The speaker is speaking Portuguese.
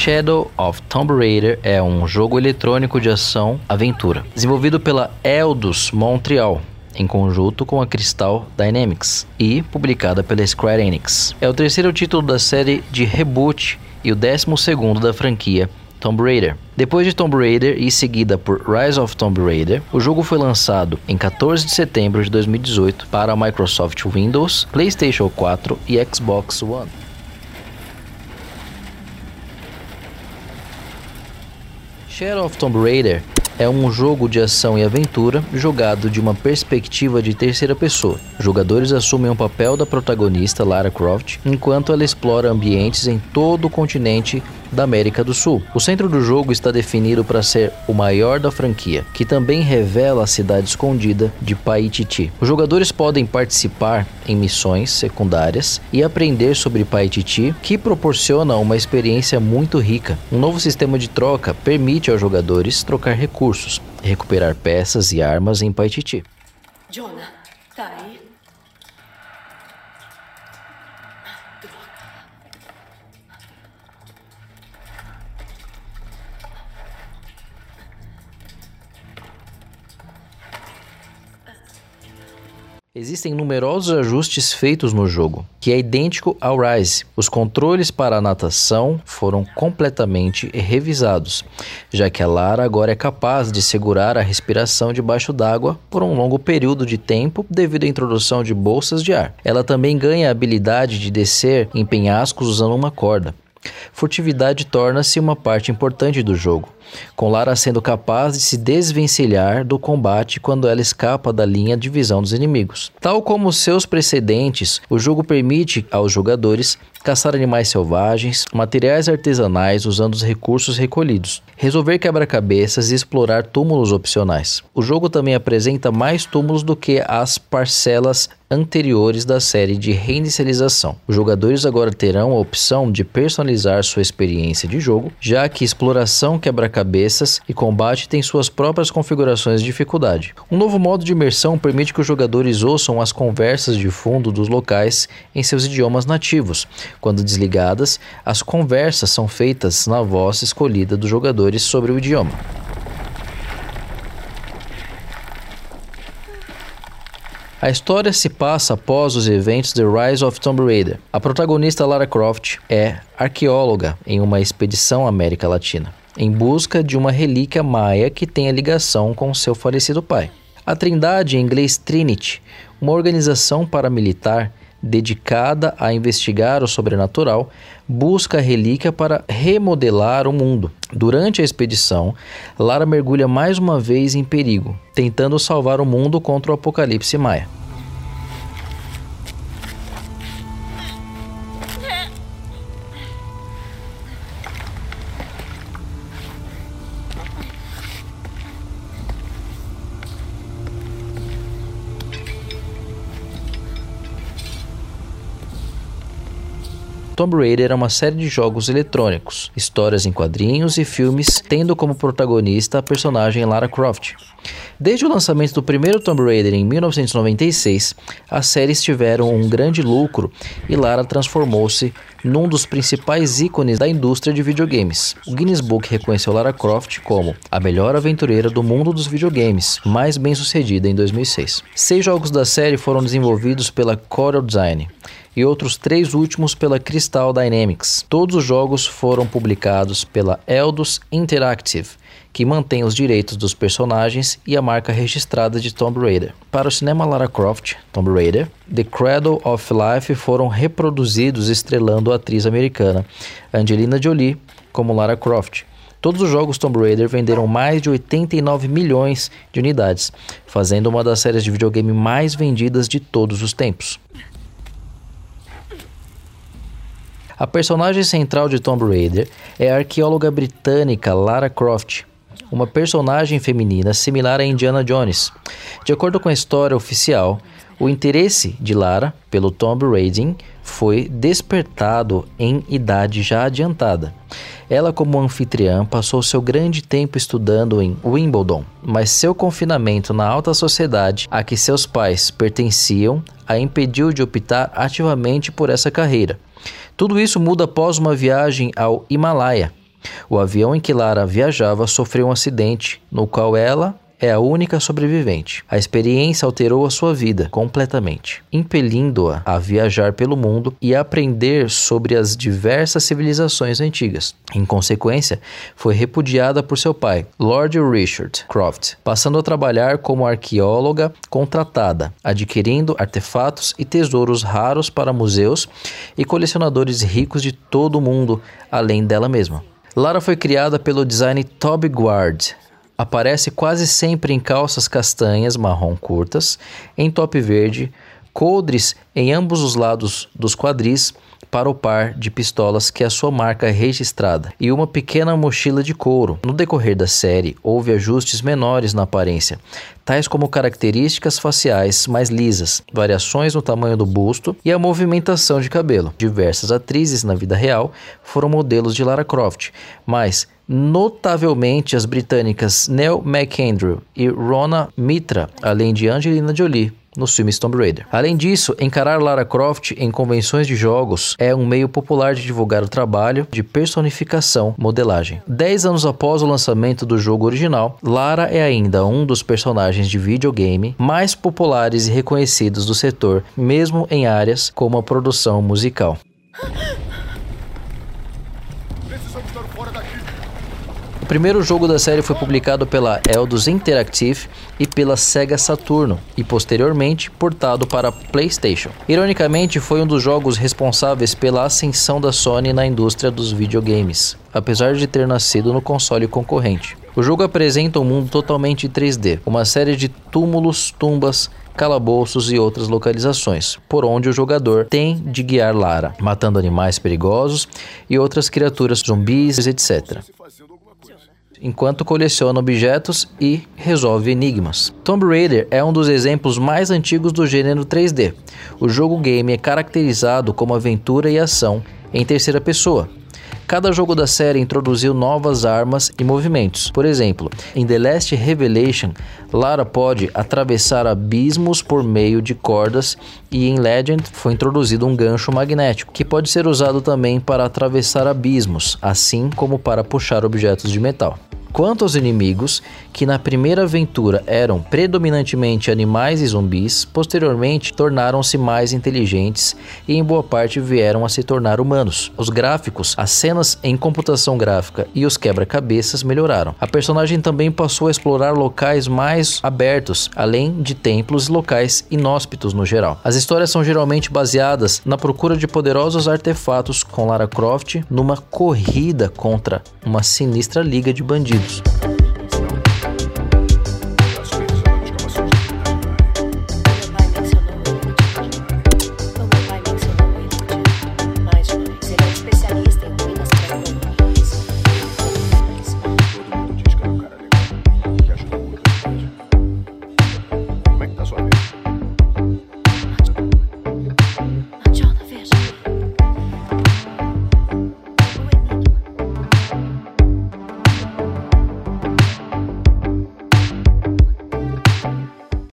Shadow of Tomb Raider é um jogo eletrônico de ação aventura, desenvolvido pela Eidos Montreal, em conjunto com a Crystal Dynamics e publicada pela Square Enix. É o terceiro título da série de reboot e o décimo segundo da franquia Tomb Raider. Depois de Tomb Raider e seguida por Rise of Tomb Raider, o jogo foi lançado em 14 de setembro de 2018 para Microsoft Windows, PlayStation 4 e Xbox One. Shadow of Tomb Raider é um jogo de ação e aventura jogado de uma perspectiva de terceira pessoa. Jogadores assumem o papel da protagonista Lara Croft enquanto ela explora ambientes em todo o continente da América do Sul. O centro do jogo está definido para ser o maior da franquia, que também revela a cidade escondida de Paititi. Os jogadores podem participar em missões secundárias e aprender sobre Paititi, que proporciona uma experiência muito rica. Um novo sistema de troca permite aos jogadores trocar recursos, recuperar peças e armas em Paititi. Jonah, tá aí? Existem numerosos ajustes feitos no jogo, que é idêntico ao Rise. Os controles para a natação foram completamente revisados, já que a Lara agora é capaz de segurar a respiração debaixo d'água por um longo período de tempo devido à introdução de bolsas de ar. Ela também ganha a habilidade de descer em penhascos usando uma corda. Furtividade torna-se uma parte importante do jogo, com Lara sendo capaz de se desvencilhar do combate quando ela escapa da linha de visão dos inimigos. Tal como seus precedentes, o jogo permite aos jogadores caçar animais selvagens, materiais artesanais usando os recursos recolhidos, resolver quebra-cabeças e explorar túmulos opcionais. O jogo também apresenta mais túmulos do que as parcelas anteriores da série de reinicialização. Os jogadores agora terão a opção de personalizar sua experiência de jogo, já que exploração, quebra-cabeças e combate têm suas próprias configurações de dificuldade. Um novo modo de imersão permite que os jogadores ouçam as conversas de fundo dos locais em seus idiomas nativos. Quando desligadas, as conversas são feitas na voz escolhida dos jogadores sobre o idioma. A história se passa após os eventos The Rise of Tomb Raider. A protagonista Lara Croft é arqueóloga em uma expedição à América Latina, em busca de uma relíquia maia que tenha ligação com seu falecido pai. A Trindade, em inglês Trinity, uma organização paramilitar dedicada a investigar o sobrenatural, busca a relíquia para remodelar o mundo. Durante a expedição, Lara mergulha mais uma vez em perigo, tentando salvar o mundo contra o apocalipse maia. Tomb Raider é uma série de jogos eletrônicos, histórias em quadrinhos e filmes, tendo como protagonista a personagem Lara Croft. Desde o lançamento do primeiro Tomb Raider em 1996, as séries tiveram um grande lucro e Lara transformou-se num dos principais ícones da indústria de videogames. O Guinness Book reconheceu Lara Croft como a melhor aventureira do mundo dos videogames, mais bem-sucedida em 2006. Seis jogos da série foram desenvolvidos pela Corel Design e outros três últimos pela Crystal Dynamics. Todos os jogos foram publicados pela Eidos Interactive, que mantém os direitos dos personagens e a marca registrada de Tomb Raider. Para o cinema Lara Croft, Tomb Raider, The Cradle of Life foram reproduzidos estrelando a atriz americana Angelina Jolie como Lara Croft. Todos os jogos Tomb Raider venderam mais de 89 milhões de unidades, fazendo uma das séries de videogame mais vendidas de todos os tempos. A personagem central de Tomb Raider é a arqueóloga britânica Lara Croft, uma personagem feminina similar a Indiana Jones. De acordo com a história oficial, o interesse de Lara pelo Tomb Raider foi despertado em idade já adiantada. Ela, como anfitriã, passou seu grande tempo estudando em Wimbledon, mas seu confinamento na alta sociedade a que seus pais pertenciam a impediu de optar ativamente por essa carreira. Tudo isso muda após uma viagem ao Himalaia, O avião em que Lara viajava sofreu um acidente, no qual ela é a única sobrevivente. A experiência alterou a sua vida completamente, impelindo-a a viajar pelo mundo e aprender sobre as diversas civilizações antigas. Em consequência, foi repudiada por seu pai, Lord Richard Croft, passando a trabalhar como arqueóloga contratada, adquirindo artefatos e tesouros raros para museus e colecionadores ricos de todo o mundo, além dela mesma. Lara foi criada pelo design Toby Guard, Aparece quase sempre em calças castanhas marrom curtas, em top verde, coldres em ambos os lados dos quadris para o par de pistolas que é a sua marca registrada e uma pequena mochila de couro. No decorrer da série, houve ajustes menores na aparência, tais como características faciais mais lisas, variações no tamanho do busto e a movimentação de cabelo. Diversas atrizes na vida real foram modelos de Lara Croft, mas notavelmente as britânicas Nell McAndrew e Rona Mitra, além de Angelina Jolie nos filmes Tomb Raider. Além disso, encarar Lara Croft em convenções de jogos é um meio popular de divulgar o trabalho de personificação modelagem. Dez anos após o lançamento do jogo original, Lara é ainda um dos personagens de videogame mais populares e reconhecidos do setor, mesmo em áreas como a produção musical. primeiro jogo da série foi publicado pela Eidos Interactive e pela Sega Saturno e posteriormente portado para PlayStation. Ironicamente, foi um dos jogos responsáveis pela ascensão da Sony na indústria dos videogames, apesar de ter nascido no console concorrente. O jogo apresenta um mundo totalmente 3D, uma série de túmulos, tumbas, calabouços e outras localizações, por onde o jogador tem de guiar Lara, matando animais perigosos e outras criaturas zumbis, etc enquanto coleciona objetos e resolve enigmas. Tomb Raider é um dos exemplos mais antigos do gênero 3D. O jogo game é caracterizado como aventura e ação em terceira pessoa, Cada jogo da série introduziu novas armas e movimentos. Por exemplo, em The Last Revelation, Lara pode atravessar abismos por meio de cordas e em Legend foi introduzido um gancho magnético, que pode ser usado também para atravessar abismos, assim como para puxar objetos de metal. Quanto aos inimigos, que na primeira aventura eram predominantemente animais e zumbis, posteriormente tornaram-se mais inteligentes e em boa parte vieram a se tornar humanos. Os gráficos, as cenas em computação gráfica e os quebra-cabeças melhoraram. A personagem também passou a explorar locais mais abertos, além de templos e locais inóspitos no geral. As histórias são geralmente baseadas na procura de poderosos artefatos com Lara Croft numa corrida contra uma sinistra liga de bandidos. Thanks.